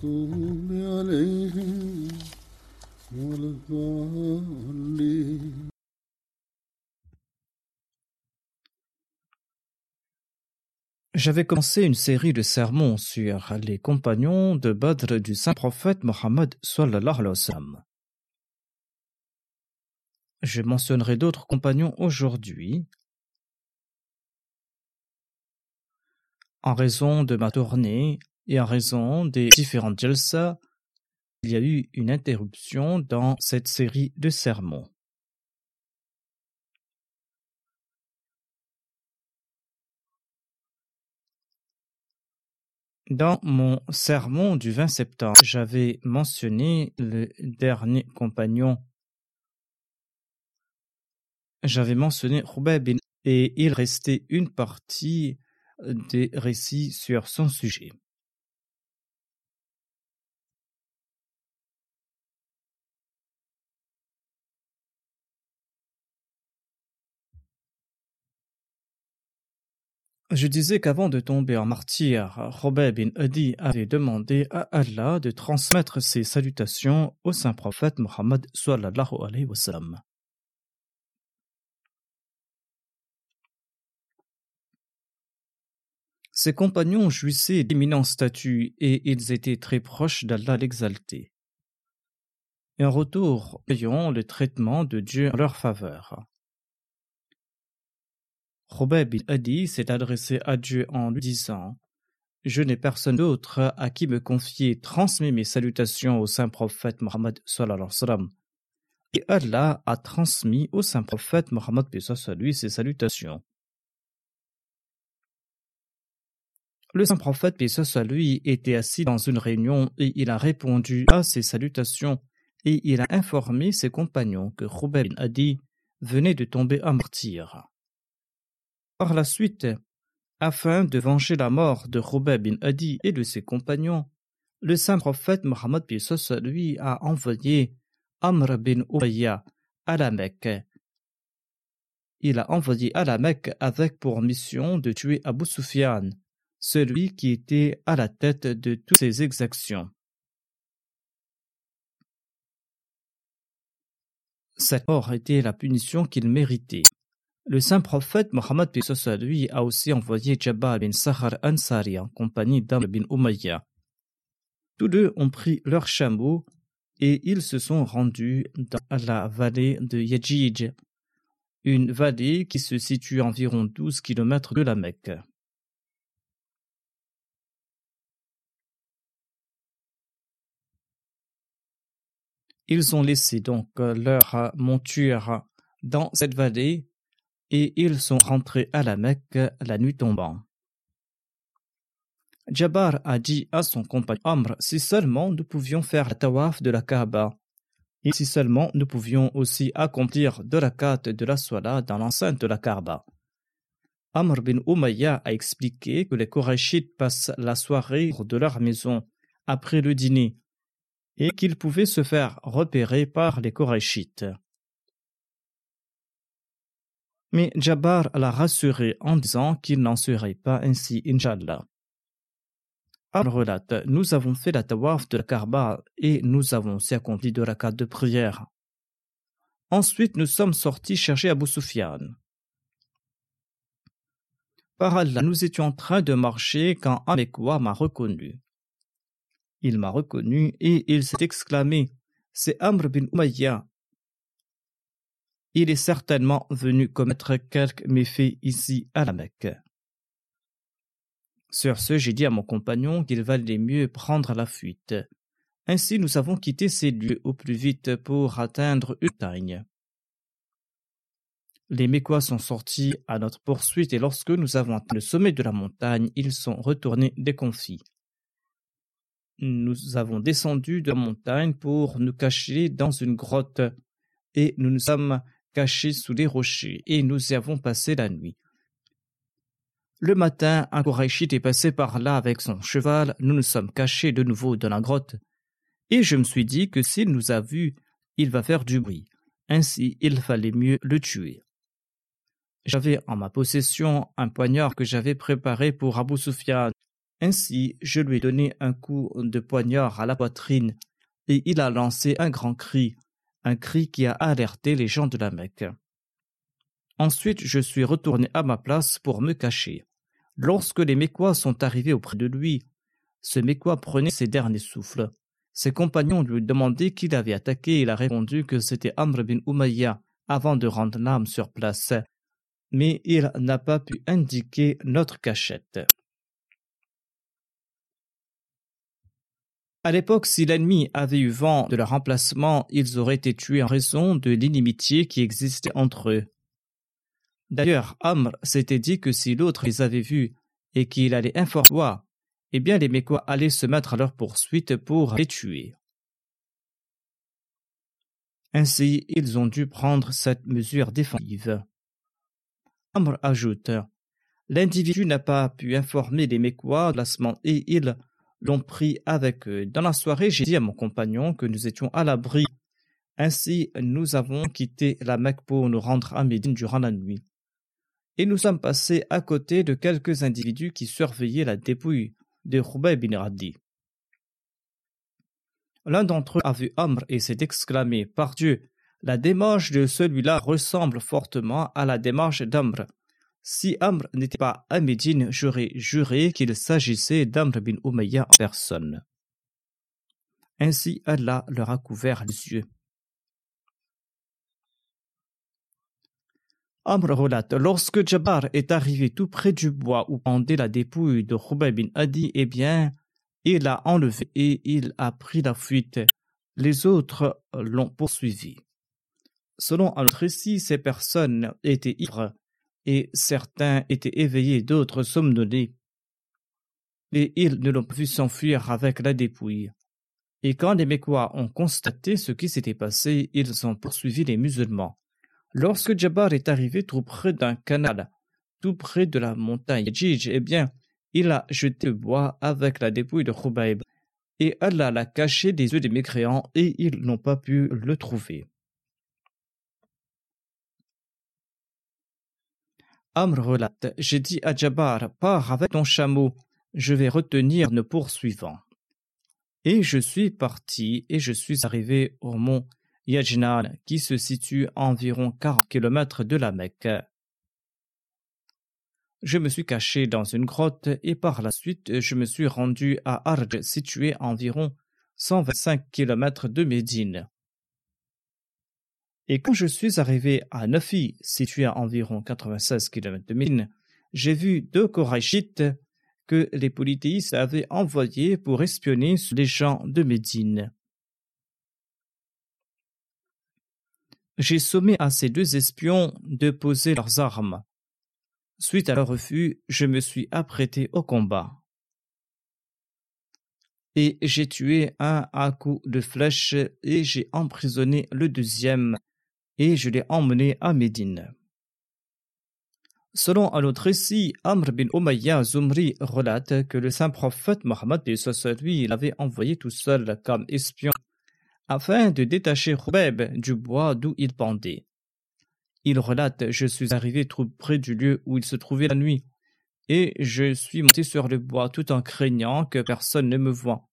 المغضوب عليهم ولا الضالين J'avais commencé une série de sermons sur les compagnons de Badr du saint prophète Mohammed sallallahu alayhi wa sallam. Je mentionnerai d'autres compagnons aujourd'hui. En raison de ma tournée et en raison des différentes jalsa, il y a eu une interruption dans cette série de sermons. Dans mon sermon du 20 septembre, j'avais mentionné le dernier compagnon. J'avais mentionné bin et il restait une partie des récits sur son sujet. Je disais qu'avant de tomber en martyr, Robert bin Adi avait demandé à Allah de transmettre ses salutations au saint prophète Mohammed sallallahu alayhi wa. Ses compagnons jouissaient d'éminents statuts et ils étaient très proches d'Allah l'exalté. Et en retour, ayant le traitement de Dieu en leur faveur. Robert bin Adi s'est adressé à Dieu en lui disant Je n'ai personne d'autre à qui me confier, transmets mes salutations au saint prophète Mohammed Et Allah a transmis au saint prophète Mohammed lui ses salutations. Le saint prophète lui était assis dans une réunion et il a répondu à ses salutations et il a informé ses compagnons que Robert bin Adi venait de tomber à martyr. Par la suite, afin de venger la mort de Robert bin Adi et de ses compagnons, le saint prophète Mohammed lui a envoyé Amr bin Ubayya à la Mecque. Il a envoyé à la Mecque avec pour mission de tuer Abu Sufyan, celui qui était à la tête de toutes ces exactions. Cette mort était la punition qu'il méritait. Le saint prophète Mohammed lui a aussi envoyé Jabbar bin Sahar Ansari en compagnie d'Amr bin Umayya. Tous deux ont pris leur chameau et ils se sont rendus dans la vallée de Yajij, une vallée qui se situe à environ 12 kilomètres de la Mecque. Ils ont laissé donc leur monture dans cette vallée et ils sont rentrés à la Mecque la nuit tombant. Jabbar a dit à son compagnon Amr si seulement nous pouvions faire la tawaf de la Kaaba. Et si seulement nous pouvions aussi accomplir de la carte de la Soila dans l'enceinte de la Karba. Amr bin Umayya a expliqué que les Korachites passent la soirée de leur maison après le dîner et qu'ils pouvaient se faire repérer par les Korachites. Mais Jabbar l'a rassuré en disant qu'il n'en serait pas ainsi, Inch'Allah. Al relate Nous avons fait la tawaf de la Karba et nous avons aussi accompli de la carte de prière. Ensuite, nous sommes sortis chercher Abu Sufyan. Par Allah, nous étions en train de marcher quand un m'a reconnu. Il m'a reconnu et il s'est exclamé C'est Amr bin Umayya. Il est certainement venu commettre quelque méfait ici à la Mecque. Sur ce, j'ai dit à mon compagnon qu'il valait mieux prendre la fuite. Ainsi, nous avons quitté ces lieux au plus vite pour atteindre Utagne. Les Mécois sont sortis à notre poursuite et lorsque nous avons atteint le sommet de la montagne, ils sont retournés déconfits. Nous avons descendu de la montagne pour nous cacher dans une grotte et nous nous sommes cachés sous les rochers et nous y avons passé la nuit. Le matin, un Koraïchite est passé par là avec son cheval, nous nous sommes cachés de nouveau dans la grotte, et je me suis dit que s'il nous a vus, il va faire du bruit. Ainsi, il fallait mieux le tuer. J'avais en ma possession un poignard que j'avais préparé pour Abu Sufyan. Ainsi, je lui ai donné un coup de poignard à la poitrine, et il a lancé un grand cri, un cri qui a alerté les gens de la Mecque. Ensuite, je suis retourné à ma place pour me cacher. Lorsque les Mécois sont arrivés auprès de lui, ce Mécois prenait ses derniers souffles. Ses compagnons lui demandaient qui l'avait attaqué et il a répondu que c'était Amr bin Umayya avant de rendre l'âme sur place. Mais il n'a pas pu indiquer notre cachette. À l'époque, si l'ennemi avait eu vent de leur emplacement, ils auraient été tués en raison de l'inimitié qui existait entre eux. D'ailleurs, Amr s'était dit que si l'autre les avait vus et qu'il allait informer, eh bien les Mécois allaient se mettre à leur poursuite pour les tuer. Ainsi, ils ont dû prendre cette mesure défensive. Amr ajoute L'individu n'a pas pu informer les Mécois de l'asement et ils l'ont pris avec eux. Dans la soirée, j'ai dit à mon compagnon que nous étions à l'abri. Ainsi, nous avons quitté la Mecque pour nous rendre à Médine durant la nuit et nous sommes passés à côté de quelques individus qui surveillaient la dépouille de Roubaix bin Radi. L'un d'entre eux a vu Amr et s'est exclamé Par Dieu, la démarche de celui-là ressemble fortement à la démarche d'Amr. Si Amr n'était pas à Médine, j'aurais juré qu'il s'agissait d'Amr bin Umayya en personne. Ainsi Allah leur a couvert les yeux. Amr relate Lorsque Jabbar est arrivé tout près du bois où pendait la dépouille de Khubay bin Adi, eh bien, il l'a enlevé et il a pris la fuite. Les autres l'ont poursuivi. Selon un autre récit, ces personnes étaient ivres et certains étaient éveillés, d'autres somnolés. Et ils ne l'ont vu s'enfuir avec la dépouille. Et quand les Mécois ont constaté ce qui s'était passé, ils ont poursuivi les musulmans. Lorsque Jabbar est arrivé tout près d'un canal, tout près de la montagne Jij, eh bien, il a jeté le bois avec la dépouille de Khubayb, et Allah l'a caché des yeux des mécréants, et ils n'ont pas pu le trouver. Amr relate J'ai dit à Jabbar, pars avec ton chameau, je vais retenir nos poursuivants. Et je suis parti, et je suis arrivé au mont Yajnan, qui se situe à environ 40 km de la Mecque. Je me suis caché dans une grotte et par la suite je me suis rendu à Arj, situé à environ 125 km de Médine. Et quand je suis arrivé à Nafi, situé à environ 96 km de Médine, j'ai vu deux Korachites que les polythéistes avaient envoyés pour espionner sur les gens de Médine. j'ai sommé à ces deux espions de poser leurs armes. Suite à leur refus, je me suis apprêté au combat. et j'ai tué un à coup de flèche et j'ai emprisonné le deuxième et je l'ai emmené à Médine. Selon un autre récit, Amr bin Umayya Zumri relate que le saint prophète Mohammed lui l'avait envoyé tout seul comme espion afin de détacher Khubeb du bois d'où il pendait. Il relate Je suis arrivé trop près du lieu où il se trouvait la nuit, et je suis monté sur le bois tout en craignant que personne ne me voie.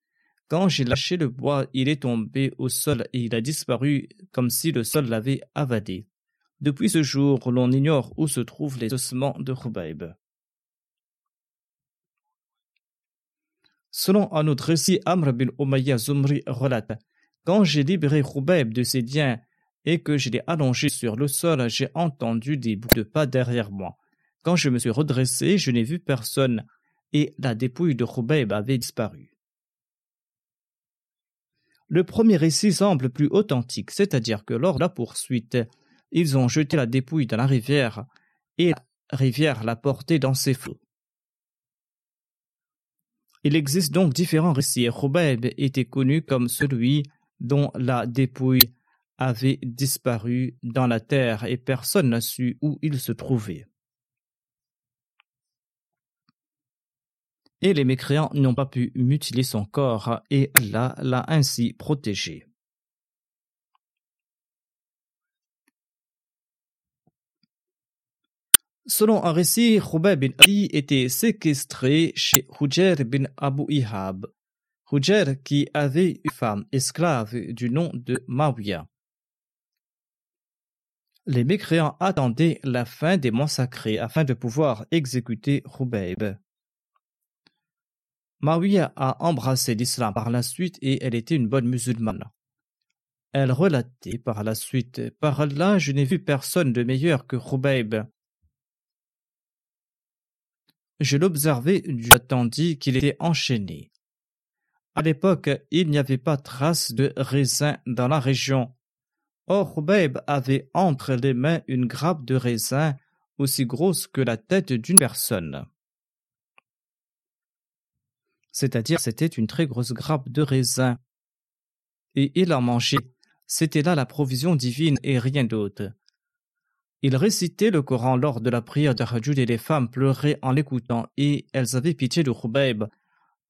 Quand j'ai lâché le bois, il est tombé au sol et il a disparu comme si le sol l'avait avadé. Depuis ce jour, l'on ignore où se trouvent les ossements de Khubayb. Selon un autre récit, Amr bin Umayya Zumri relate Quand j'ai libéré Khubayb de ses diens et que je l'ai allongé sur le sol, j'ai entendu des bruits de pas derrière moi. Quand je me suis redressé, je n'ai vu personne et la dépouille de Khubayb avait disparu. Le premier récit semble plus authentique, c'est-à-dire que lors de la poursuite, ils ont jeté la dépouille dans la rivière et la rivière l'a portée dans ses flots. Il existe donc différents récits. Khubayb était connu comme celui dont la dépouille avait disparu dans la terre et personne n'a su où il se trouvait. Et les mécréants n'ont pas pu mutiler son corps et Allah l'a ainsi protégé. Selon un récit, Khubayb bin Ali était séquestré chez Hujair bin Abu Ihab. Hujair qui avait une femme esclave du nom de Mawiya. Les mécréants attendaient la fin des massacrés afin de pouvoir exécuter Khubayb. Mawiya a embrassé l'islam par la suite et elle était une bonne musulmane. Elle relatait par la suite Par Allah, je n'ai vu personne de meilleur que Khubayb je l'observais tandis qu'il était enchaîné. À l'époque, il n'y avait pas trace de raisin dans la région. Or, Khubayb avait entre les mains une grappe de raisin aussi grosse que la tête d'une personne. C'est-à-dire, c'était une très grosse grappe de raisin. Et il en mangeait. C'était là la provision divine et rien d'autre. Il récitait le Coran lors de la prière de et les femmes pleuraient en l'écoutant et elles avaient pitié de Khubayb.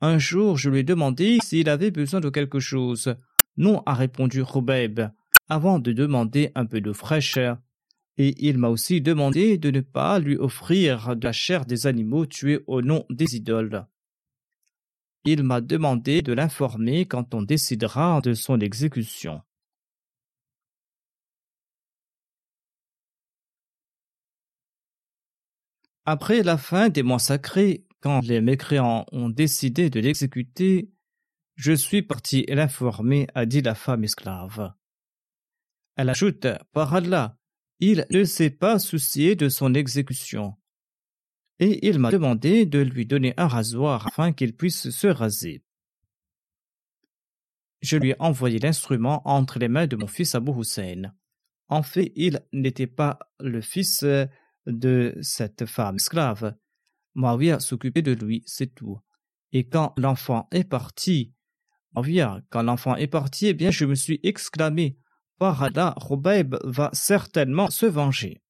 Un jour, je lui ai demandé s'il avait besoin de quelque chose. Non, a répondu Khubayb, avant de demander un peu de fraîcheur. Et il m'a aussi demandé de ne pas lui offrir de la chair des animaux tués au nom des idoles. Il m'a demandé de l'informer quand on décidera de son exécution. Après la fin des mois sacrés, quand les mécréants ont décidé de l'exécuter, je suis parti l'informer, a dit la femme esclave. Elle ajoute, par Allah, il ne s'est pas soucié de son exécution. Et il m'a demandé de lui donner un rasoir afin qu'il puisse se raser. Je lui ai envoyé l'instrument entre les mains de mon fils Abu Hussein. En fait, il n'était pas le fils de cette femme esclave. Mawia s'occupait de lui, c'est tout. Et quand l'enfant est parti, Mawia, quand l'enfant est parti, eh bien, je me suis exclamé, par Allah, va certainement se venger.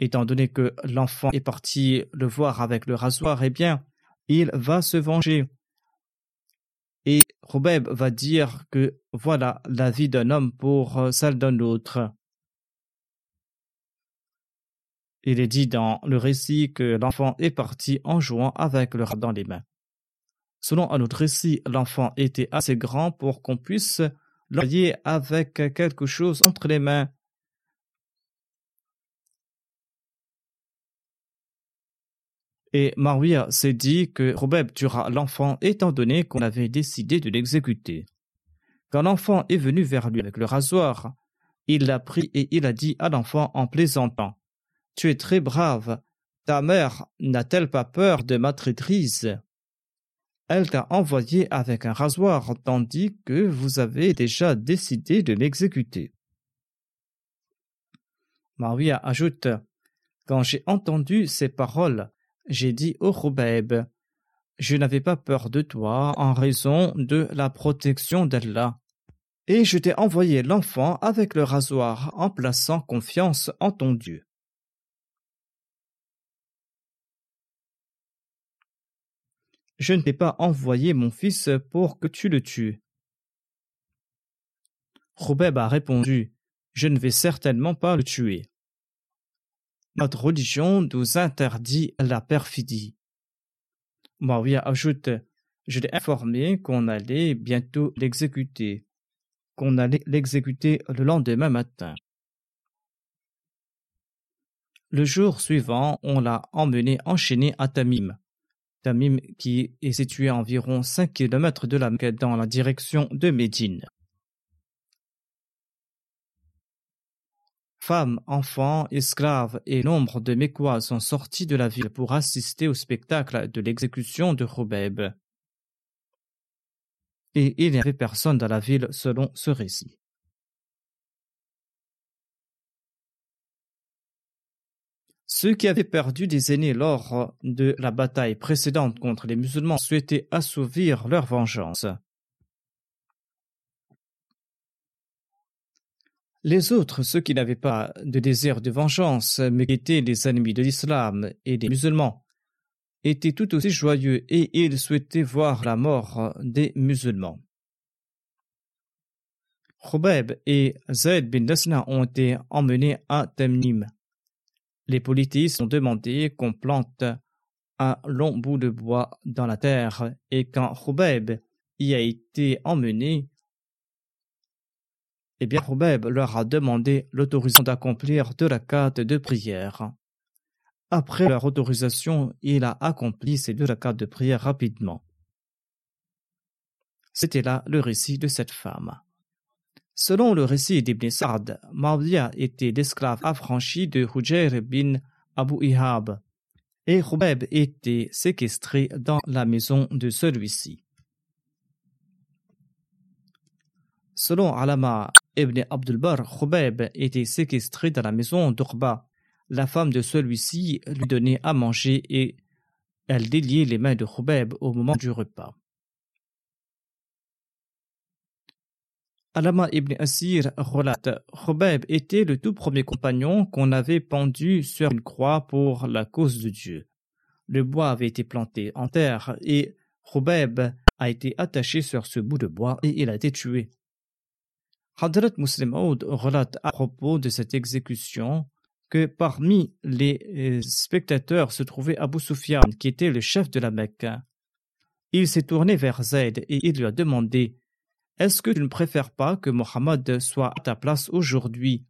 Étant donné que l'enfant est parti le voir avec le rasoir, eh bien, il va se venger. Et Rubaib va dire que voilà la vie d'un homme pour celle d'un autre. Il est dit dans le récit que l'enfant est parti en jouant avec le rat dans les mains. Selon un autre récit, l'enfant était assez grand pour qu'on puisse l'envoyer avec quelque chose entre les mains. Et Marwia s'est dit que Robeb tuera l'enfant étant donné qu'on avait décidé de l'exécuter. Quand l'enfant est venu vers lui avec le rasoir, il l'a pris et il a dit à l'enfant en plaisantant tu es très brave. Ta mère n'a-t-elle pas peur de ma traîtrise? Elle t'a envoyé avec un rasoir tandis que vous avez déjà décidé de l'exécuter. Maria ajoute Quand j'ai entendu ces paroles, j'ai dit au Khubayb je n'avais pas peur de toi en raison de la protection d'Allah. Et je t'ai envoyé l'enfant avec le rasoir en plaçant confiance en ton Dieu. Je ne t'ai pas envoyé mon fils pour que tu le tues. Khubeb a répondu Je ne vais certainement pas le tuer. Notre religion nous interdit la perfidie. Maria ajoute Je l'ai informé qu'on allait bientôt l'exécuter, qu'on allait l'exécuter le lendemain matin. Le jour suivant, on l'a emmené enchaîné à Tamim. Tamim qui est situé à environ 5 km de la Mecque dans la direction de Médine. Femmes, enfants, esclaves et nombre de Mécois sont sortis de la ville pour assister au spectacle de l'exécution de Khobeb. Et il n'y avait personne dans la ville selon ce récit. Ceux qui avaient perdu des aînés lors de la bataille précédente contre les musulmans souhaitaient assouvir leur vengeance. Les autres, ceux qui n'avaient pas de désir de vengeance, mais qui étaient les ennemis de l'islam et des musulmans, étaient tout aussi joyeux et ils souhaitaient voir la mort des musulmans. Khubayb et Zayd bin Nasna ont été emmenés à Temnim. Les politistes ont demandé qu'on plante un long bout de bois dans la terre et quand Khubayb y a été emmené, eh bien, Khubeb leur a demandé l'autorisation d'accomplir deux rakats de prière. Après leur autorisation, il a accompli ces deux rakats de prière rapidement. C'était là le récit de cette femme. Selon le récit d'Ibn Sa'd, Mawdiya était l'esclave affranchi de Hujair bin Abu Ihab, et Khubeb était séquestré dans la maison de celui-ci. Selon Alama Ibn Abdulbar, Khubayb était séquestré dans la maison d'Urba. La femme de celui-ci lui donnait à manger et elle déliait les mains de Khubayb au moment du repas. Alama ibn Asir relate Khubayb était le tout premier compagnon qu'on avait pendu sur une croix pour la cause de Dieu. Le bois avait été planté en terre et Khubayb a été attaché sur ce bout de bois et il a été tué. Hadrat Muslim Aoud relate à propos de cette exécution que parmi les euh, spectateurs se trouvait Abu Sufyan, qui était le chef de la Mecque. Il s'est tourné vers Zayd et il lui a demandé Est-ce que tu ne préfères pas que Mohammed soit à ta place aujourd'hui?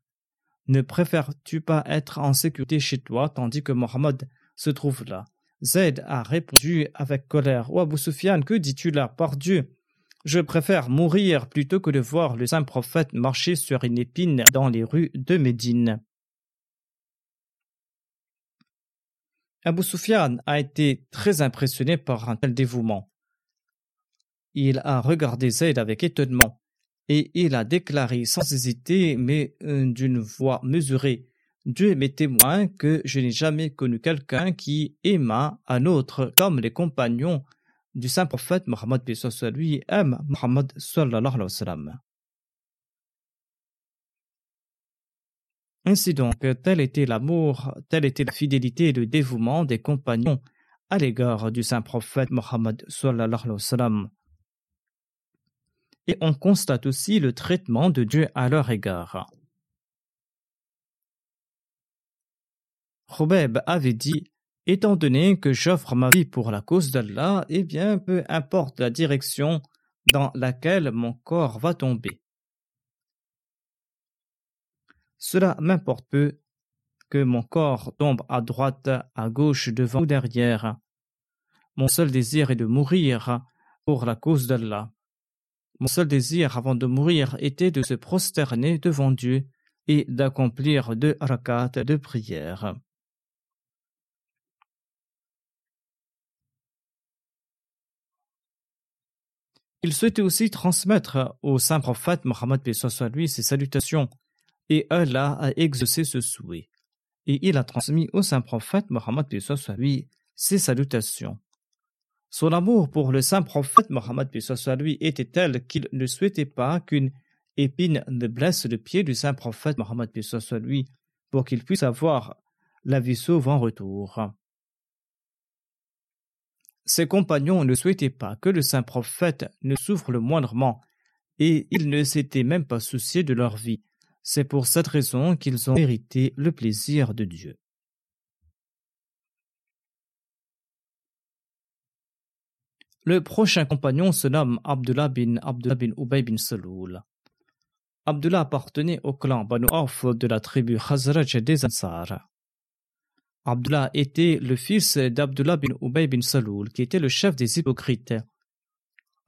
Ne préfères-tu pas être en sécurité chez toi tandis que Mohammed se trouve là? Zayd a répondu avec colère Oh Abu Sufyan, que dis-tu là? Par Dieu je préfère mourir plutôt que de voir le saint prophète marcher sur une épine dans les rues de Médine. Abu Sufyan a été très impressionné par un tel dévouement. Il a regardé Zayd avec étonnement et il a déclaré sans hésiter mais euh, d'une voix mesurée Dieu m'est témoin que je n'ai jamais connu quelqu'un qui aima un autre comme les compagnons du saint prophète Mohammed lui aime Mohammed. Ainsi donc, tel était l'amour, telle était la fidélité et le dévouement des compagnons à l'égard du saint prophète Mohammed sallallahu alayhi wa sallam. Et on constate aussi le traitement de Dieu à leur égard. Khubeb avait dit Étant donné que j'offre ma vie pour la cause d'Allah, eh bien, peu importe la direction dans laquelle mon corps va tomber. Cela m'importe peu que mon corps tombe à droite, à gauche, devant ou derrière. Mon seul désir est de mourir pour la cause d'Allah. Mon seul désir avant de mourir était de se prosterner devant Dieu et d'accomplir deux rakats de prière. Il souhaitait aussi transmettre au saint prophète Mohammed lui ses salutations, et Allah a exaucé ce souhait. Et il a transmis au saint prophète Mohammed lui ses salutations. Son amour pour le saint prophète Mohammed lui était tel qu'il ne souhaitait pas qu'une épine ne blesse le pied du saint prophète Mohammed lui pour qu'il puisse avoir la vie sauve en retour. Ses compagnons ne souhaitaient pas que le saint prophète ne souffre le moindrement, et ils ne s'étaient même pas souciés de leur vie. C'est pour cette raison qu'ils ont hérité le plaisir de Dieu. Le prochain compagnon se nomme Abdullah bin Abdullah bin Ubay bin Saloul. Abdullah appartenait au clan Banu Auf de la tribu Khazraj des Ansar. Abdullah était le fils d'Abdullah bin Ubay bin Saloul, qui était le chef des hypocrites.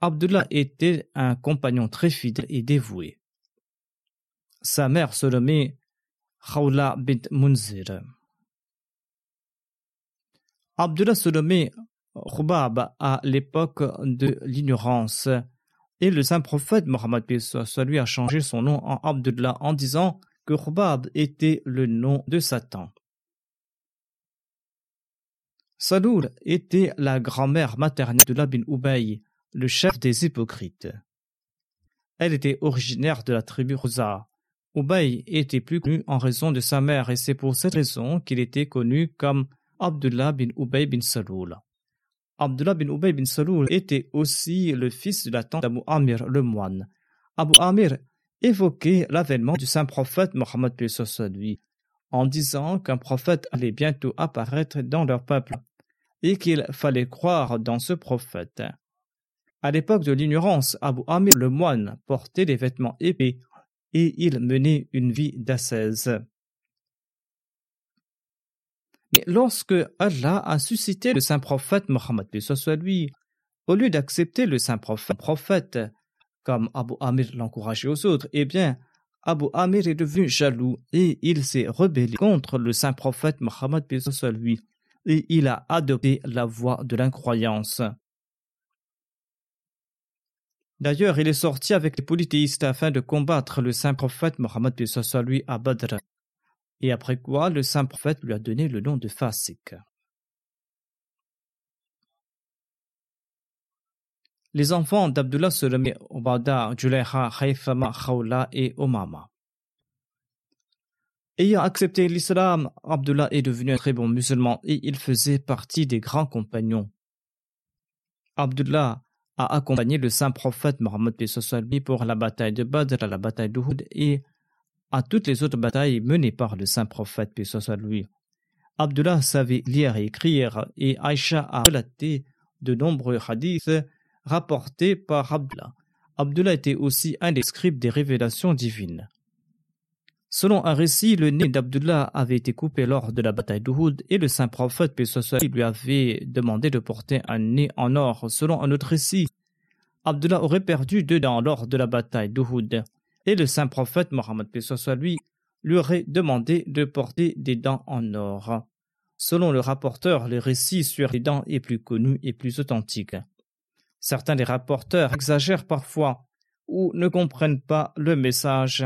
Abdullah était un compagnon très fidèle et dévoué. Sa mère se nommait Khawla bint Munzir. Abdullah se nommait Khubab à l'époque de l'ignorance, et le saint prophète Mohammed lui a changé son nom en Abdullah en disant que Khubab était le nom de Satan. Saloul était la grand-mère maternelle de Labin Ubay, le chef des hypocrites. Elle était originaire de la tribu Rouza. Ubay était plus connu en raison de sa mère et c'est pour cette raison qu'il était connu comme Abdullah bin Ubay bin Saloul. Abdullah bin Ubay bin Saloul était aussi le fils de la tante d'Abu Amir le moine. Abu Amir évoquait l'avènement du saint prophète Mohammed en disant qu'un prophète allait bientôt apparaître dans leur peuple et qu'il fallait croire dans ce prophète. À l'époque de l'ignorance, Abu Amir le moine portait des vêtements épais et il menait une vie d'ascèse. Mais lorsque Allah a suscité le saint prophète Mohammed lui, au lieu d'accepter le saint prophète, comme Abu Amir l'encourageait aux autres, eh bien, Abu Amir est devenu jaloux et il s'est rebellé contre le saint prophète Mohammed lui et il a adopté la voie de l'incroyance. D'ailleurs, il est sorti avec les polythéistes afin de combattre le saint prophète Mohammed lui à Badr. Et après quoi, le saint prophète lui a donné le nom de Fasik. Les enfants d'Abdullah se nommaient Obada, Juleha, Haifama, Khawla et Omama. Ayant accepté l'islam, Abdullah est devenu un très bon musulman et il faisait partie des grands compagnons. Abdullah a accompagné le saint prophète Mohammed pour la bataille de Badr, la bataille d'Uhud et à toutes les autres batailles menées par le saint prophète lui. Abdullah savait lire et écrire et Aïcha a relaté de nombreux hadiths rapportés par Abdullah. Abdullah était aussi un des scribes des révélations divines. Selon un récit, le nez d'Abdullah avait été coupé lors de la bataille d'Uhud et le saint prophète lui avait demandé de porter un nez en or. Selon un autre récit, Abdullah aurait perdu deux dents lors de la bataille d'Uhud et le saint prophète Mohammed lui lui aurait demandé de porter des dents en or. Selon le rapporteur, le récit sur les dents est plus connu et plus authentique. Certains des rapporteurs exagèrent parfois ou ne comprennent pas le message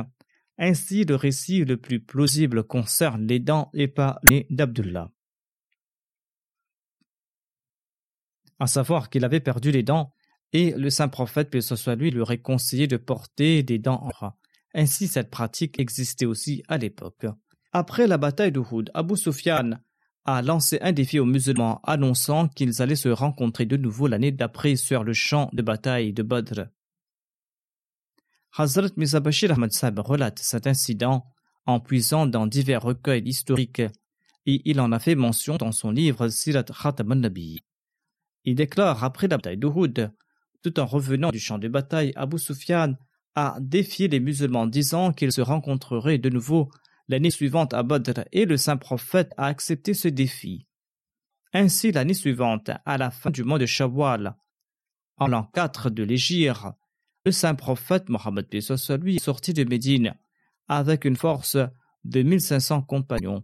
ainsi, le récit le plus plausible concerne les dents et pas les d'Abdullah. À savoir qu'il avait perdu les dents et le saint prophète, que ce soit lui, lui aurait conseillé de porter des dents en rat. Ainsi, cette pratique existait aussi à l'époque. Après la bataille d'Uhud, Abu Sufyan a lancé un défi aux musulmans annonçant qu'ils allaient se rencontrer de nouveau l'année d'après sur le champ de bataille de Badr. Hazrat Mizabashir Ahmad Sab relate cet incident en puisant dans divers recueils historiques et il en a fait mention dans son livre Sirat Khatam nabi Il déclare après la bataille d'Uhud, tout en revenant du champ de bataille, Abu Sufyan a défié les musulmans disant qu'ils se rencontreraient de nouveau l'année suivante à Badr et le saint prophète a accepté ce défi. Ainsi, l'année suivante, à la fin du mois de Shawwal, en l'an 4 de l'Égypte, le saint prophète Mohammed lui est sorti de Médine avec une force de 1500 compagnons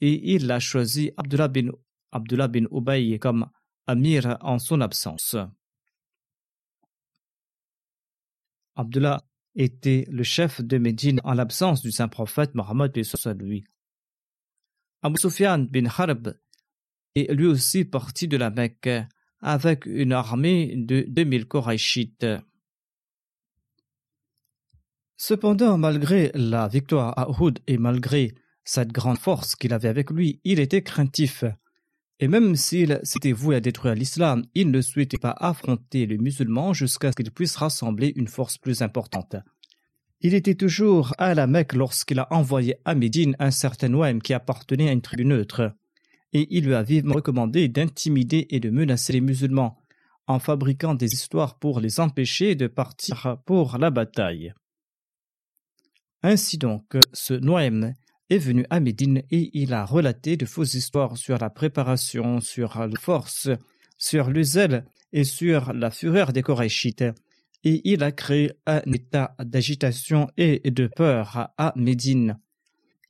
et il a choisi Abdullah bin, Abdullah bin Ubay comme amir en son absence. Abdullah était le chef de Médine en l'absence du saint prophète Mohammed lui. Abu Sufyan bin Harb est lui aussi parti de la Mecque avec une armée de 2000 Korachites. Cependant, malgré la victoire à Uhud et malgré cette grande force qu'il avait avec lui, il était craintif. Et même s'il s'était voué à détruire l'islam, il ne souhaitait pas affronter les musulmans jusqu'à ce qu'il puisse rassembler une force plus importante. Il était toujours à la Mecque lorsqu'il a envoyé à Médine un certain Ouaim qui appartenait à une tribu neutre, et il lui a vivement recommandé d'intimider et de menacer les musulmans en fabriquant des histoires pour les empêcher de partir pour la bataille. Ainsi donc, ce Noaim est venu à Médine et il a relaté de fausses histoires sur la préparation, sur la force, sur le zèle et sur la fureur des Korachites. Et il a créé un état d'agitation et de peur à Médine.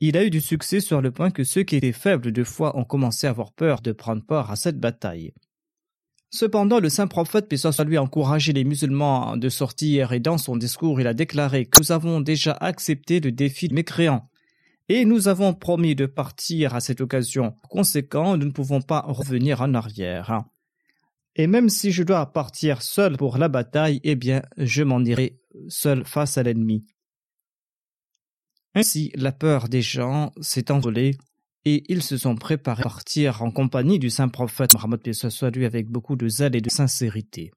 Il a eu du succès sur le point que ceux qui étaient faibles de foi ont commencé à avoir peur de prendre part à cette bataille. Cependant, le saint prophète, puis soit lui, encouragé les musulmans de sortir et dans son discours, il a déclaré que nous avons déjà accepté le défi de mécréants et nous avons promis de partir à cette occasion. Conséquent, nous ne pouvons pas revenir en arrière. Et même si je dois partir seul pour la bataille, eh bien, je m'en irai seul face à l'ennemi. Ainsi, la peur des gens s'est envolée et ils se sont préparés à partir en compagnie du saint prophète Mohammed soit lui avec beaucoup de zèle et de sincérité.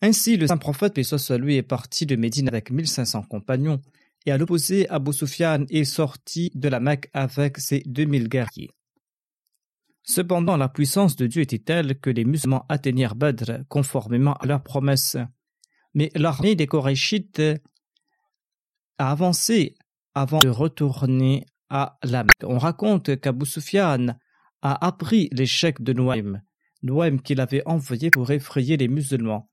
Ainsi, le saint prophète soit lui est parti de Médine avec 1500 compagnons et à l'opposé, Abu Sufyan est sorti de la Mecque avec ses 2000 guerriers. Cependant, la puissance de Dieu était telle que les musulmans atteignirent Badr conformément à leur promesse. Mais l'armée des Korachites a avancé avant de retourner à la Mecque. On raconte qu'Abu Sufyan a appris l'échec de Noaim, Noaim qu'il avait envoyé pour effrayer les musulmans.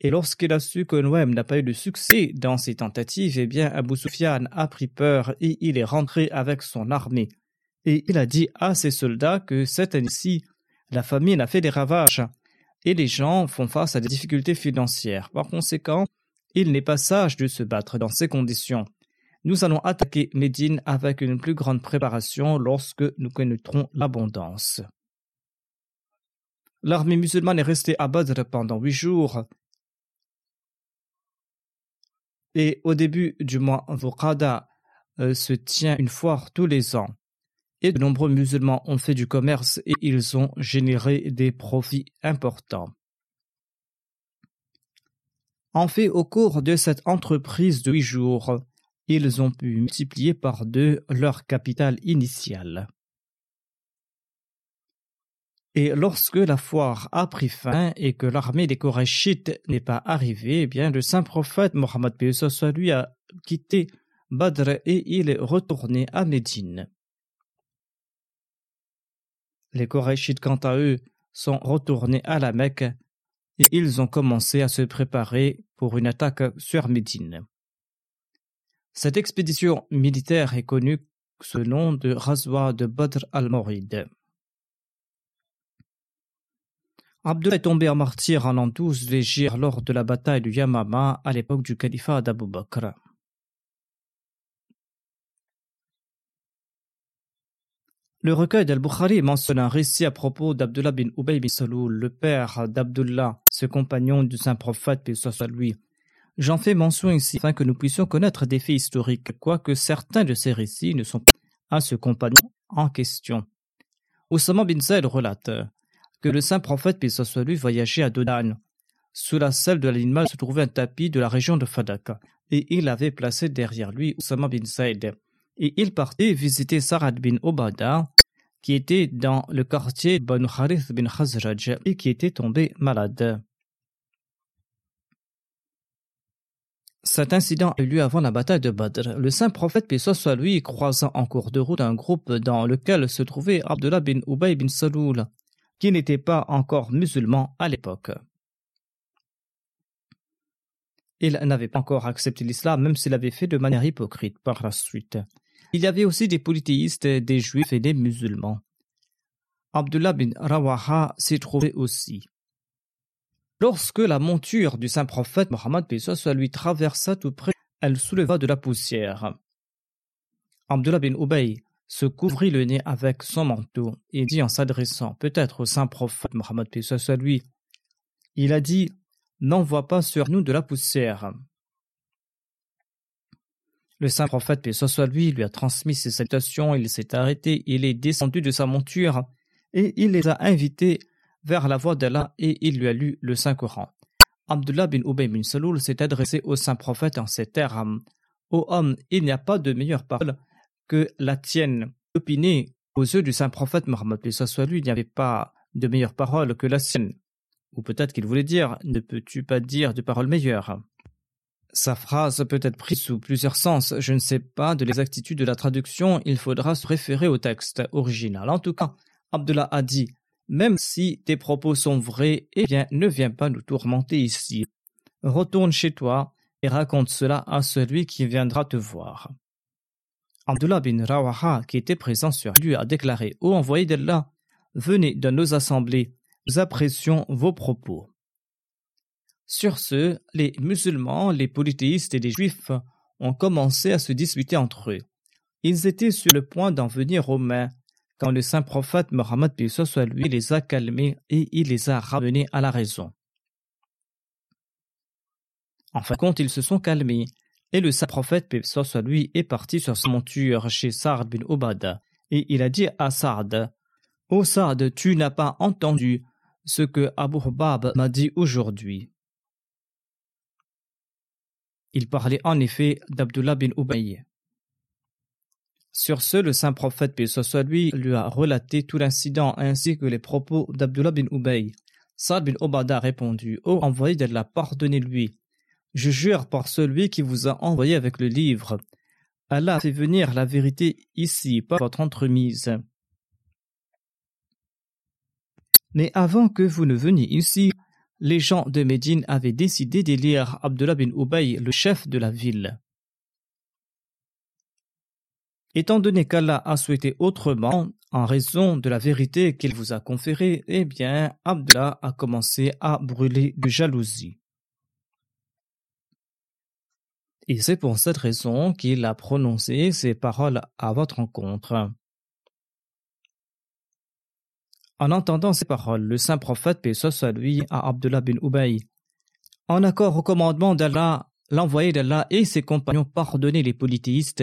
Et lorsqu'il a su que Noaim n'a pas eu de succès dans ses tentatives, eh bien Abu Sufyan a pris peur et il est rentré avec son armée. Et il a dit à ses soldats que cette année-ci, la famine a fait des ravages et les gens font face à des difficultés financières. Par conséquent, il n'est pas sage de se battre dans ces conditions. Nous allons attaquer Médine avec une plus grande préparation lorsque nous connaîtrons l'abondance. L'armée musulmane est restée à Badr pendant huit jours. Et au début du mois Vukada euh, se tient une foire tous les ans. Et de nombreux musulmans ont fait du commerce et ils ont généré des profits importants. En fait, au cours de cette entreprise de huit jours, ils ont pu multiplier par deux leur capital initial. Et lorsque la foire a pris fin et que l'armée des Korachites n'est pas arrivée, eh bien le saint prophète Mohammed lui a quitté Badr et il est retourné à Médine. Les Korachites, quant à eux, sont retournés à la Mecque et ils ont commencé à se préparer pour une attaque sur Médine. Cette expédition militaire est connue sous le nom de Razwa de Badr al-Morid. Abdullah est tombé en martyr en l'an 12 l'Égypte lors de la bataille du Yamama à l'époque du califat d'Abu Bakr. Le recueil d'Al-Bukhari mentionne un récit à propos d'Abdullah bin Ubay bin Saloul, le père d'Abdullah, ce compagnon du saint prophète, puis soit lui. J'en fais mention ici afin que nous puissions connaître des faits historiques, quoique certains de ces récits ne sont pas à ce compagnon en question. Oussama bin Zayd relate que le saint prophète, puis voyageait à Dodan. Sous la selle de l'animal se trouvait un tapis de la région de Fadak, et il avait placé derrière lui Oussama bin Zayd. Et il partait visiter Sarad bin Obada, qui était dans le quartier Banu Harith bin Khazraj et qui était tombé malade. Cet incident a eu lieu avant la bataille de Badr. Le saint prophète, paix soit lui, croisant en cours de route un groupe dans lequel se trouvait Abdullah bin Ubay bin Saloul, qui n'était pas encore musulman à l'époque. Il n'avait pas encore accepté l'islam, même s'il avait fait de manière hypocrite par la suite. Il y avait aussi des polythéistes, des juifs et des musulmans. Abdullah bin Rawaha s'y trouvait aussi. Lorsque la monture du saint prophète Mohammed lui traversa tout près, elle souleva de la poussière. Abdullah bin Ubay se couvrit le nez avec son manteau et dit en s'adressant peut-être au saint prophète Mohammed lui, il a dit N'envoie pas sur nous de la poussière. Le saint prophète, lui, lui a transmis ses salutations, il s'est arrêté, il est descendu de sa monture, et il les a invités vers la voie d'Allah, et il lui a lu le Saint-Coran. Abdullah bin Ubay bin Saloul s'est adressé au saint prophète en ces termes. Ô homme, il n'y a pas de meilleure parole que la tienne. Opiné aux yeux du saint prophète Mohammed, soit lui, il n'y avait pas de meilleure parole que la sienne. Ou peut-être qu'il voulait dire Ne peux-tu pas dire de paroles meilleures? Sa phrase peut être prise sous plusieurs sens. Je ne sais pas de l'exactitude de la traduction, il faudra se référer au texte original. En tout cas, Abdullah a dit Même si tes propos sont vrais, eh bien, ne viens pas nous tourmenter ici. Retourne chez toi et raconte cela à celui qui viendra te voir. Abdullah bin Rawaha, qui était présent sur lui, a déclaré Ô envoyé d'Allah, venez dans nos assemblées, nous apprécions vos propos. Sur ce, les musulmans, les polythéistes et les juifs ont commencé à se disputer entre eux. Ils étaient sur le point d'en venir aux mains quand le saint prophète Mohammed soit lui les a calmés et il les a ramenés à la raison. En fin de compte, ils se sont calmés et le saint prophète soit lui est parti sur sa monture chez Sa'd bin Obada et il a dit à Sa'd Ô Sa'd, tu n'as pas entendu ce que Abu Hubab m'a dit aujourd'hui. Il parlait en effet d'Abdullah bin Ubay. Sur ce, le saint prophète, paix lui, a relaté tout l'incident ainsi que les propos d'Abdullah bin Ubay. Saad bin Obada a répondu Ô envoyé d'Allah, pardonnez-lui. Je jure par celui qui vous a envoyé avec le livre. Allah fait venir la vérité ici, par votre entremise. Mais avant que vous ne veniez ici, les gens de Médine avaient décidé d'élire Abdullah bin Ubay le chef de la ville. Étant donné qu'Allah a souhaité autrement, en raison de la vérité qu'il vous a conférée, eh bien, Abdullah a commencé à brûler de jalousie. Et c'est pour cette raison qu'il a prononcé ces paroles à votre rencontre. En entendant ces paroles, le saint prophète, paix soit lui, à Abdullah bin Ubay, en accord au commandement d'Allah, l'envoyé d'Allah et ses compagnons pardonnaient les polythéistes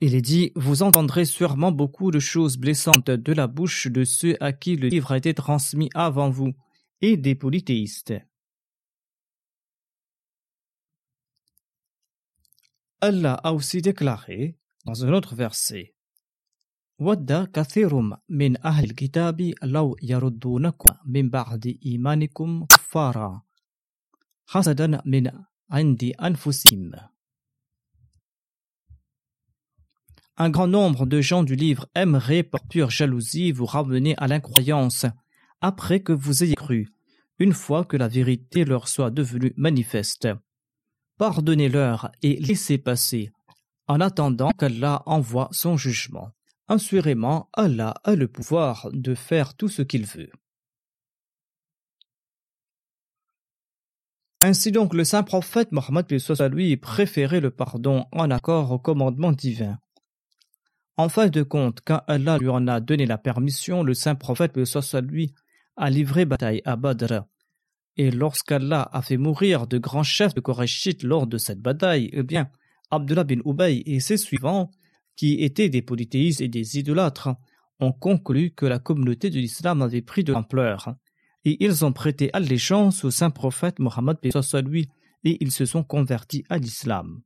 il est dit, vous entendrez sûrement beaucoup de choses blessantes de la bouche de ceux à qui le livre a été transmis avant vous, et des polythéistes. Allah a aussi déclaré, dans un autre verset, ود كثير من أهل الكتاب لو يردونكم من بعد إيمانكم كفارا حسدا من عند أنفسهم Un grand nombre de gens du livre aimeraient par pure jalousie vous ramener à l'incroyance après que vous ayez cru, une fois que la vérité leur soit devenue manifeste. Pardonnez-leur et laissez passer, en attendant qu'Allah envoie son jugement. Assurément, Allah a le pouvoir de faire tout ce qu'il veut. Ainsi donc, le saint prophète Mohammed lui préférait le pardon en accord au commandement divin. En fin de compte, quand Allah lui en a donné la permission, le saint prophète lui a livré bataille à Badr. Et lorsqu'Allah a fait mourir de grands chefs de Korachites lors de cette bataille, eh bien, Abdullah bin Ubay et ses suivants qui étaient des polythéistes et des idolâtres, ont conclu que la communauté de l'islam avait pris de l'ampleur, et ils ont prêté allégeance au saint prophète Mohammed lui et ils se sont convertis à l'islam.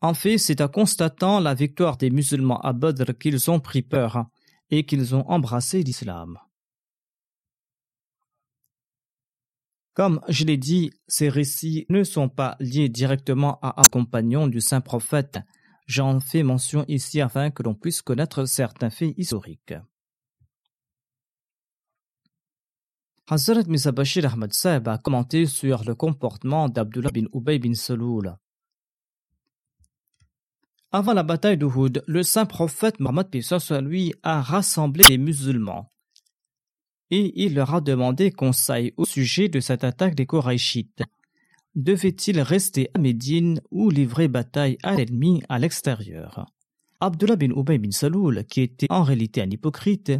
En fait, c'est en constatant la victoire des musulmans à Badr qu'ils ont pris peur et qu'ils ont embrassé l'islam. Comme je l'ai dit, ces récits ne sont pas liés directement à un compagnon du saint prophète, J'en fais mention ici afin que l'on puisse connaître certains faits historiques. Hazrat Bashir Ahmad Saeb a commenté sur le comportement d'Abdullah bin Ubay bin Saloul. Avant la bataille d'Uhud, le saint prophète Mohammed lui a rassemblé les musulmans. Et il leur a demandé conseil au sujet de cette attaque des Koraïchites. Devait-il rester à Médine ou livrer bataille à l'ennemi à l'extérieur? Abdullah bin Ubay bin Saloul, qui était en réalité un hypocrite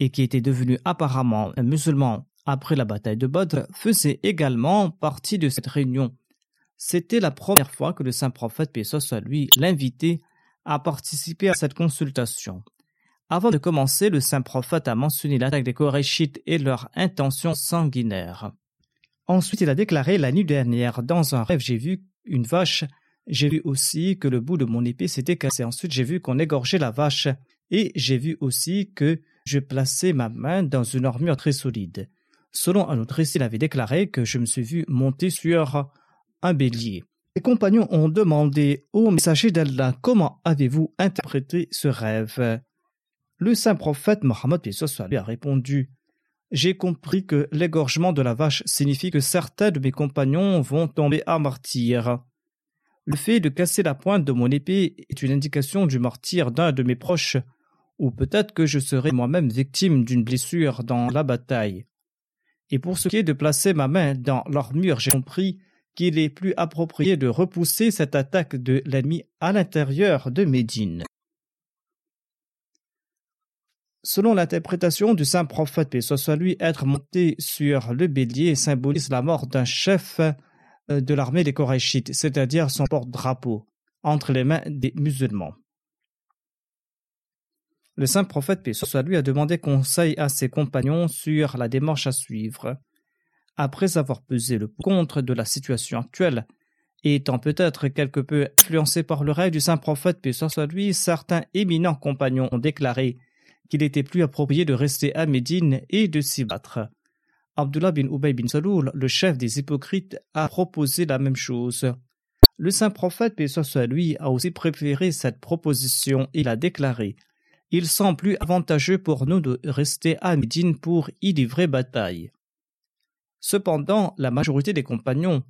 et qui était devenu apparemment un musulman après la bataille de Badr, faisait également partie de cette réunion c'était la première fois que le saint prophète, paix soit lui, l'invitait à participer à cette consultation. Avant de commencer, le saint prophète a mentionné l'attaque des Korachites et leur intention sanguinaire. Ensuite, il a déclaré la nuit dernière, dans un rêve, j'ai vu une vache, j'ai vu aussi que le bout de mon épée s'était cassé. Ensuite, j'ai vu qu'on égorgeait la vache et j'ai vu aussi que je plaçais ma main dans une armure très solide. Selon un autre récit, il avait déclaré que je me suis vu monter sur un bélier. Les compagnons ont demandé au messager d'Allah comment avez-vous interprété ce rêve. Le saint prophète Mohammed lui a répondu J'ai compris que l'égorgement de la vache signifie que certains de mes compagnons vont tomber à martyr. Le fait de casser la pointe de mon épée est une indication du martyr d'un de mes proches, ou peut-être que je serai moi-même victime d'une blessure dans la bataille. Et pour ce qui est de placer ma main dans l'armure, j'ai compris qu'il est plus approprié de repousser cette attaque de l'ennemi à l'intérieur de Médine. Selon l'interprétation du saint prophète, paix soit lui, être monté sur le bélier symbolise la mort d'un chef euh, de l'armée des Korachites, c'est-à-dire son porte-drapeau, entre les mains des musulmans. Le saint prophète, paix soit lui, a demandé conseil à ses compagnons sur la démarche à suivre après avoir pesé le contre de la situation actuelle, et étant peut-être quelque peu influencé par le rêve du saint prophète, soit lui, certains éminents compagnons ont déclaré qu'il était plus approprié de rester à Médine et de s'y battre. Abdullah bin Ubay bin Saloul, le chef des hypocrites, a proposé la même chose. Le saint prophète, paix lui, a aussi préféré cette proposition. Il a déclaré Il semble plus avantageux pour nous de rester à Médine pour y livrer bataille. Cependant, la majorité des compagnons,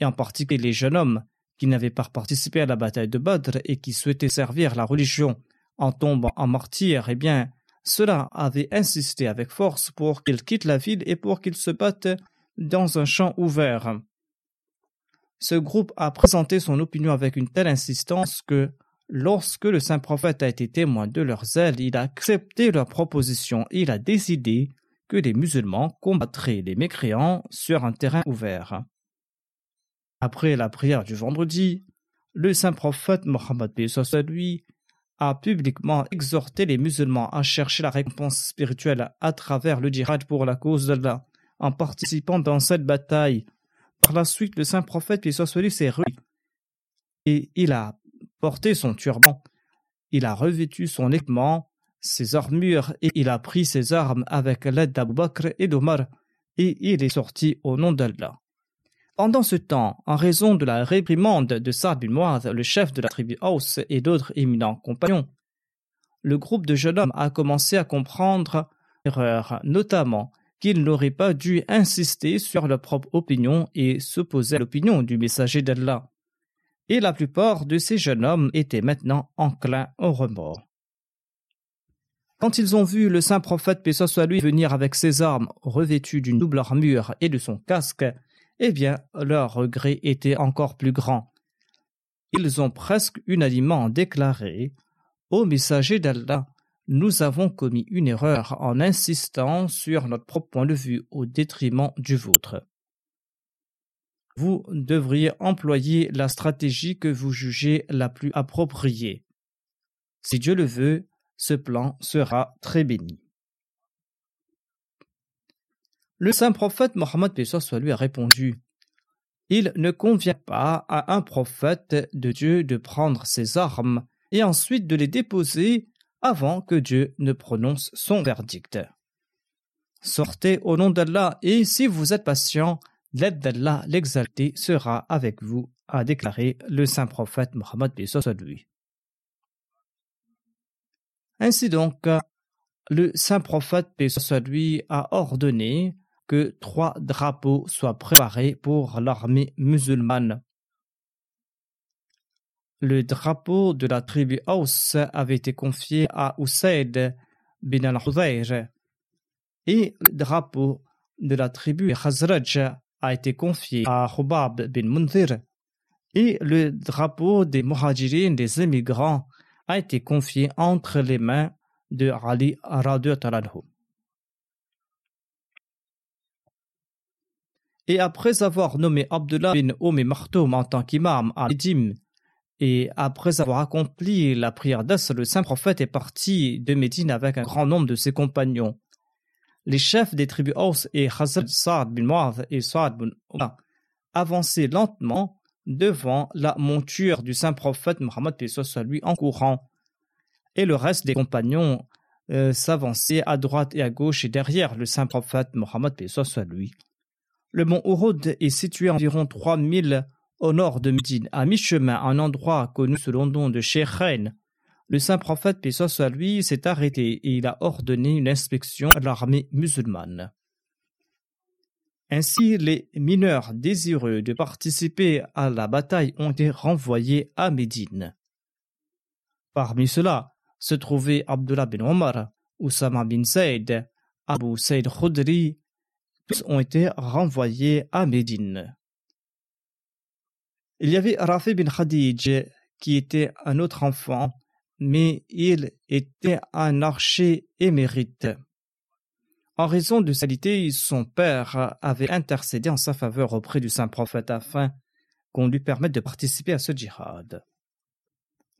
et en particulier les jeunes hommes qui n'avaient pas participé à la bataille de Badr et qui souhaitaient servir la religion en tombant en martyr, eh bien, cela avait insisté avec force pour qu'ils quittent la ville et pour qu'ils se battent dans un champ ouvert. Ce groupe a présenté son opinion avec une telle insistance que, lorsque le saint prophète a été témoin de leur zèle, il a accepté leur proposition et il a décidé que les musulmans combattraient les mécréants sur un terrain ouvert. Après la prière du vendredi, le saint prophète Mohammed lui a publiquement exhorté les musulmans à chercher la récompense spirituelle à travers le djihad pour la cause d'Allah, en participant dans cette bataille. Par la suite, le saint prophète lui s'est rué et il a porté son turban. Il a revêtu son équipement ses armures et il a pris ses armes avec l'aide d'Abu Bakr et d'Omar et il est sorti au nom d'Allah. Pendant ce temps, en raison de la réprimande de Saad bin le chef de la tribu Aus et d'autres éminents compagnons, le groupe de jeunes hommes a commencé à comprendre l'erreur, notamment qu'ils n'auraient pas dû insister sur leur propre opinion et s'opposer à l'opinion du messager d'Allah. Et la plupart de ces jeunes hommes étaient maintenant enclins au remords. Quand ils ont vu le saint prophète, paix soit lui, venir avec ses armes revêtues d'une double armure et de son casque, eh bien, leur regret était encore plus grand. Ils ont presque unanimement déclaré Ô messager d'Allah, nous avons commis une erreur en insistant sur notre propre point de vue au détriment du vôtre. Vous devriez employer la stratégie que vous jugez la plus appropriée. Si Dieu le veut, ce plan sera très béni. Le saint prophète Mohammed soit lui a répondu Il ne convient pas à un prophète de Dieu de prendre ses armes et ensuite de les déposer avant que Dieu ne prononce son verdict. Sortez au nom d'Allah et si vous êtes patient, L'aide d'Allah l'exalté sera avec vous, a déclaré le saint prophète Mohammed lui. Ainsi donc, le saint prophète lui a ordonné que trois drapeaux soient préparés pour l'armée musulmane. Le drapeau de la tribu Aus avait été confié à Usaid bin al-Hudayr et le drapeau de la tribu Khazraj a été confié à Hubab bin Munzir et le drapeau des muhajirin des immigrants a été confié entre les mains de Ali anhu. Et après avoir nommé Abdullah bin Omi Martoum en tant qu'imam à Médim, et après avoir accompli la prière d'As, le saint prophète est parti de Médine avec un grand nombre de ses compagnons. Les chefs des tribus Aus et Khazraj Saad bin Mu'adh et Saad bin Umar avançaient lentement devant la monture du saint prophète Mohammed soit lui en courant. Et le reste des compagnons euh, s'avançaient à droite et à gauche et derrière le saint prophète Mohammed soit lui. Le mont Uhud est situé à environ 3000 au nord de Médine, à mi-chemin, un endroit connu sous le nom de Sheikhain. Le saint prophète, paix soit lui, s'est arrêté et il a ordonné une inspection à l'armée musulmane. Ainsi, les mineurs désireux de participer à la bataille ont été renvoyés à Médine. Parmi ceux-là se trouvaient Abdullah bin Omar, Oussama bin Zayd, Abu Saïd Khudri, tous ont été renvoyés à Médine. Il y avait Rafi bin Khadij, qui était un autre enfant, mais il était un archer émérite. En raison de sa qualité, son père avait intercédé en sa faveur auprès du saint prophète afin qu'on lui permette de participer à ce djihad.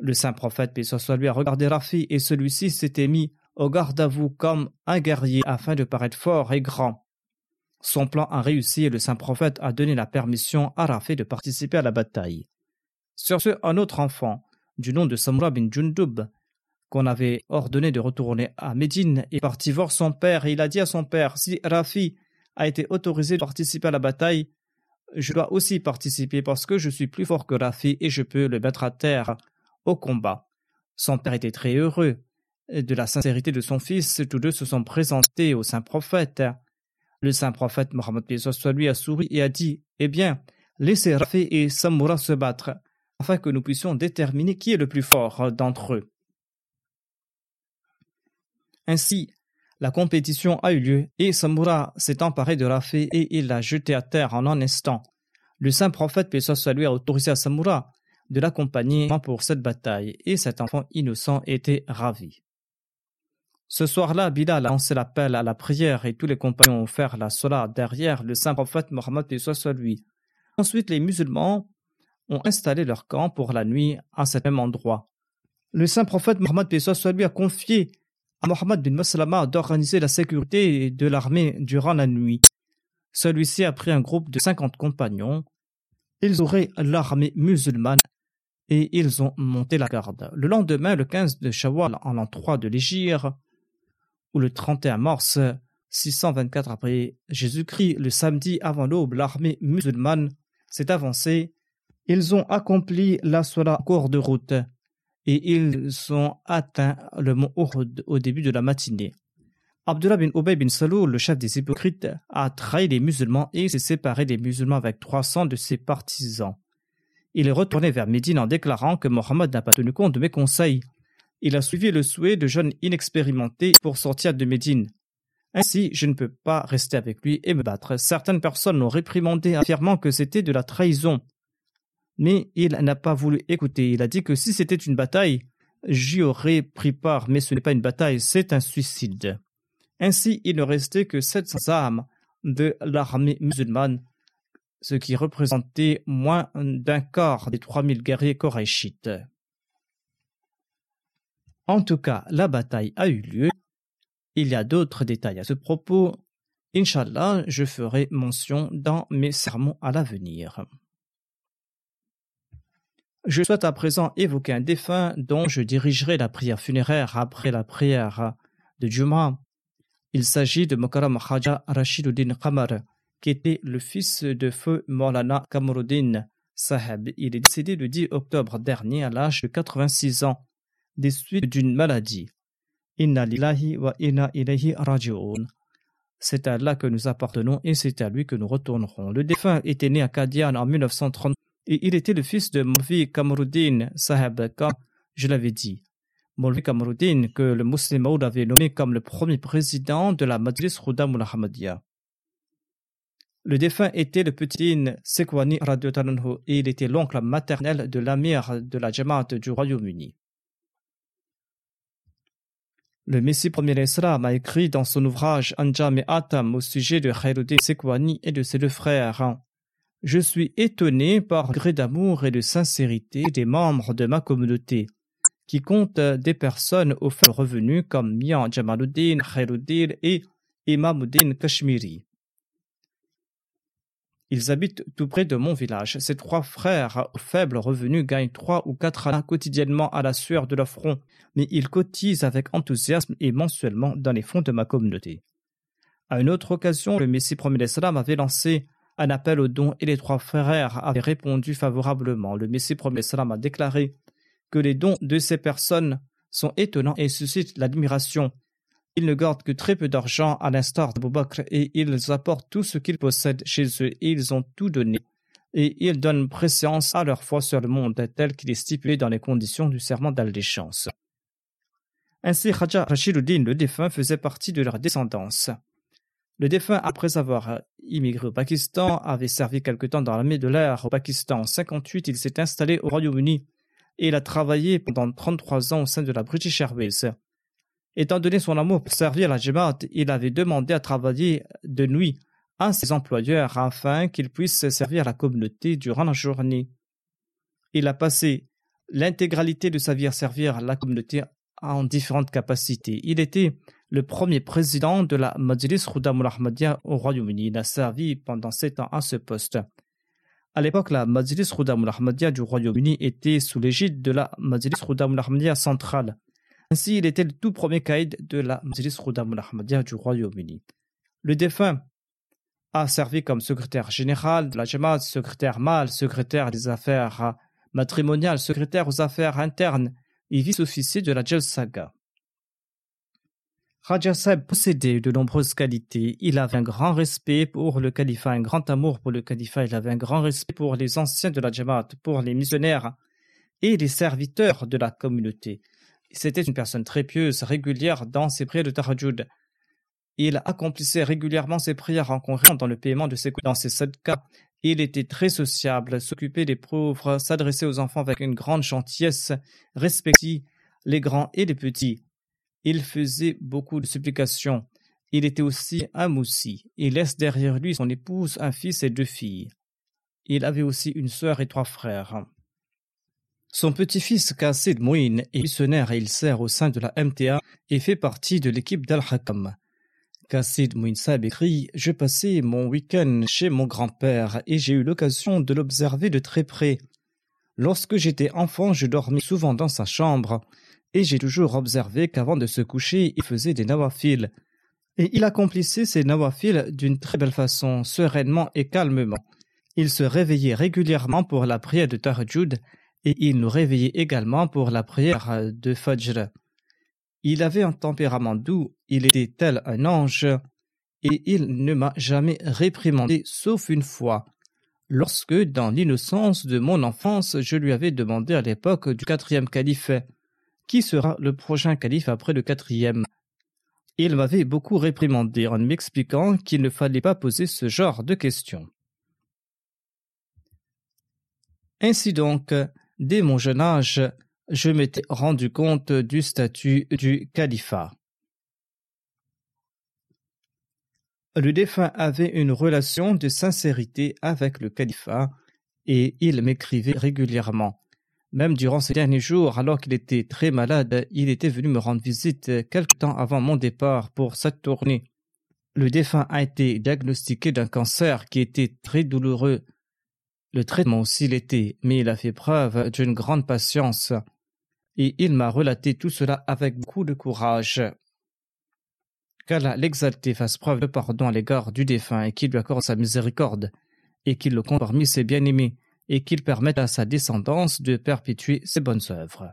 Le saint prophète, paix lui, a regardé Rafi et celui-ci s'était mis au garde à vous comme un guerrier afin de paraître fort et grand. Son plan a réussi et le saint prophète a donné la permission à Rafi de participer à la bataille. Sur ce, un autre enfant, du nom de Samura bin Jundub, qu'on avait ordonné de retourner à Médine, est parti voir son père et il a dit à son père Si Rafi a été autorisé de participer à la bataille, je dois aussi participer parce que je suis plus fort que Rafi et je peux le mettre à terre au combat. Son père était très heureux de la sincérité de son fils. Tous deux se sont présentés au saint prophète. Le saint prophète Mohammed lui a souri et a dit Eh bien, laissez Rafi et Samura se battre, afin que nous puissions déterminer qui est le plus fort d'entre eux. Ainsi, la compétition a eu lieu et Samura s'est emparé de Rafi et il l'a jeté à terre en un instant. Le saint prophète soit lui a autorisé à Samura de l'accompagner pour cette bataille et cet enfant innocent était ravi. Ce soir-là, Bilal a lancé l'appel à la prière et tous les compagnons ont fait la sola derrière le saint prophète Mohammed soit lui. Ensuite, les musulmans ont installé leur camp pour la nuit à cet même endroit. Le saint prophète Mohammed soit lui a confié Mohammed bin Maslama d'organiser la sécurité de l'armée durant la nuit. Celui-ci a pris un groupe de cinquante compagnons. Ils auraient l'armée musulmane et ils ont monté la garde. Le lendemain, le 15 de Shawwal, en l'an 3 de l'Égypte, ou le 31 mars 624 après Jésus-Christ, le samedi avant l'aube, l'armée musulmane s'est avancée. Ils ont accompli la sola cours de route et ils ont atteint le mont Uhud au début de la matinée. Abdullah bin Ubay bin Saloul, le chef des hypocrites, a trahi les musulmans et s'est séparé des musulmans avec 300 de ses partisans. Il est retourné vers Médine en déclarant que Mohammed n'a pas tenu compte de mes conseils il a suivi le souhait de jeunes inexpérimentés pour sortir de Médine. Ainsi, je ne peux pas rester avec lui et me battre. Certaines personnes l'ont réprimandé, affirmant que c'était de la trahison. Mais il n'a pas voulu écouter. Il a dit que si c'était une bataille, j'y aurais pris part, mais ce n'est pas une bataille, c'est un suicide. Ainsi, il ne restait que 700 âmes de l'armée musulmane, ce qui représentait moins d'un quart des 3000 guerriers korachites. En tout cas, la bataille a eu lieu. Il y a d'autres détails à ce propos. Inch'Allah, je ferai mention dans mes sermons à l'avenir. Je souhaite à présent évoquer un défunt dont je dirigerai la prière funéraire après la prière de Juma. Il s'agit de Mokaram Khaja Rashiduddin Qamar, qui était le fils de feu Maulana Kamruddin Saheb. Il est décédé le 10 octobre dernier à l'âge de 86 ans, des suites d'une maladie. Inna lillahi wa inna ilayhi raji'un. C'est à Allah que nous appartenons et c'est à lui que nous retournerons. Le défunt était né à Kadian en 1930 et il était le fils de Maulvi Kamruddin Saheb, je l'avais dit. Maulvi Kamruddin, que le musulman avait nommé comme le premier président de la Majlis Rouda Muhammadiyah. Le défunt était le petit Sekwani Radiotananhu et il était l'oncle maternel de l'amir de la Jamaat du Royaume-Uni. Le Messie premier Islam a écrit dans son ouvrage Anjam et Atam au sujet de Khairuddin Sekwani et de ses deux frères. Je suis étonné par le gré d'amour et de sincérité des membres de ma communauté, qui comptent des personnes au faible revenu comme Mian Jamaluddin, Khairuddin et Imamuddin Kashmiri. Ils habitent tout près de mon village. Ces trois frères au faible revenu gagnent trois ou quatre années quotidiennement à la sueur de leur front, mais ils cotisent avec enthousiasme et mensuellement dans les fonds de ma communauté. À une autre occasion, le Messie premier avait lancé un appel aux dons et les trois frères avaient répondu favorablement. Le Messie premier d'Islam a déclaré que les dons de ces personnes sont étonnants et suscitent l'admiration ils ne gardent que très peu d'argent à l'instar de Bakr et ils apportent tout ce qu'ils possèdent chez eux et ils ont tout donné. Et ils donnent préséance à leur foi sur le monde tel qu'il est stipulé dans les conditions du serment d'allégeance. Ainsi, Khaja Rashiduddin, le défunt, faisait partie de leur descendance. Le défunt, après avoir immigré au Pakistan, avait servi quelque temps dans l'armée de l'air au Pakistan. En 58, il s'est installé au Royaume-Uni et il a travaillé pendant 33 ans au sein de la British Airways. Étant donné son amour pour servir la Jamaat, il avait demandé à travailler de nuit à ses employeurs afin qu'ils puissent servir la communauté durant la journée. Il a passé l'intégralité de sa vie à servir la communauté en différentes capacités. Il était le premier président de la Majlis Khudam Ahmadiyya au Royaume-Uni. Il a servi pendant sept ans à ce poste. À l'époque, la Majlis Khudam Ahmadiyya du Royaume-Uni était sous l'égide de la Majlis Khudam Ahmadiyya centrale. Ainsi, il était le tout premier caïd de la Majlis Khudam al du Royaume-Uni. Le défunt a servi comme secrétaire général de la Jamaat, secrétaire mâle, secrétaire des affaires matrimoniales, secrétaire aux affaires internes et vice-officier de la Jalsaga. Raja Sahib possédait de nombreuses qualités. Il avait un grand respect pour le califat, un grand amour pour le califat. Il avait un grand respect pour les anciens de la Jamaat, pour les missionnaires et les serviteurs de la communauté. C'était une personne très pieuse, régulière dans ses prières de Tahajjud. Il accomplissait régulièrement ses prières en concurrent dans le paiement de ses Dans ses cas, il était très sociable, s'occupait des pauvres, s'adressait aux enfants avec une grande gentillesse, respectait les grands et les petits. Il faisait beaucoup de supplications. Il était aussi moussi. Il laisse derrière lui son épouse, un fils et deux filles. Il avait aussi une sœur et trois frères. Son petit-fils Kassid Mouin est missionnaire et il sert au sein de la MTA et fait partie de l'équipe d'Al-Hakam. Kassid Mouin Saab écrit Je passais mon week-end chez mon grand-père et j'ai eu l'occasion de l'observer de très près. Lorsque j'étais enfant, je dormais souvent dans sa chambre et j'ai toujours observé qu'avant de se coucher, il faisait des nawafils. Et il accomplissait ces nawafils d'une très belle façon, sereinement et calmement. Il se réveillait régulièrement pour la prière de Tahajjud et il nous réveillait également pour la prière de Fajr. Il avait un tempérament doux, il était tel un ange, et il ne m'a jamais réprimandé sauf une fois, lorsque, dans l'innocence de mon enfance, je lui avais demandé à l'époque du quatrième calife qui sera le prochain calife après le quatrième? Il m'avait beaucoup réprimandé en m'expliquant qu'il ne fallait pas poser ce genre de questions. Ainsi donc, Dès mon jeune âge, je m'étais rendu compte du statut du califat. Le défunt avait une relation de sincérité avec le califat et il m'écrivait régulièrement. Même durant ces derniers jours, alors qu'il était très malade, il était venu me rendre visite quelque temps avant mon départ pour cette tournée. Le défunt a été diagnostiqué d'un cancer qui était très douloureux le traitement aussi l'était, mais il a fait preuve d'une grande patience, et il m'a relaté tout cela avec beaucoup de courage. qu'Allah l'exalté fasse preuve de pardon à l'égard du défunt et qu'il lui accorde sa miséricorde, et qu'il le compte parmi ses bien-aimés, et qu'il permette à sa descendance de perpétuer ses bonnes œuvres.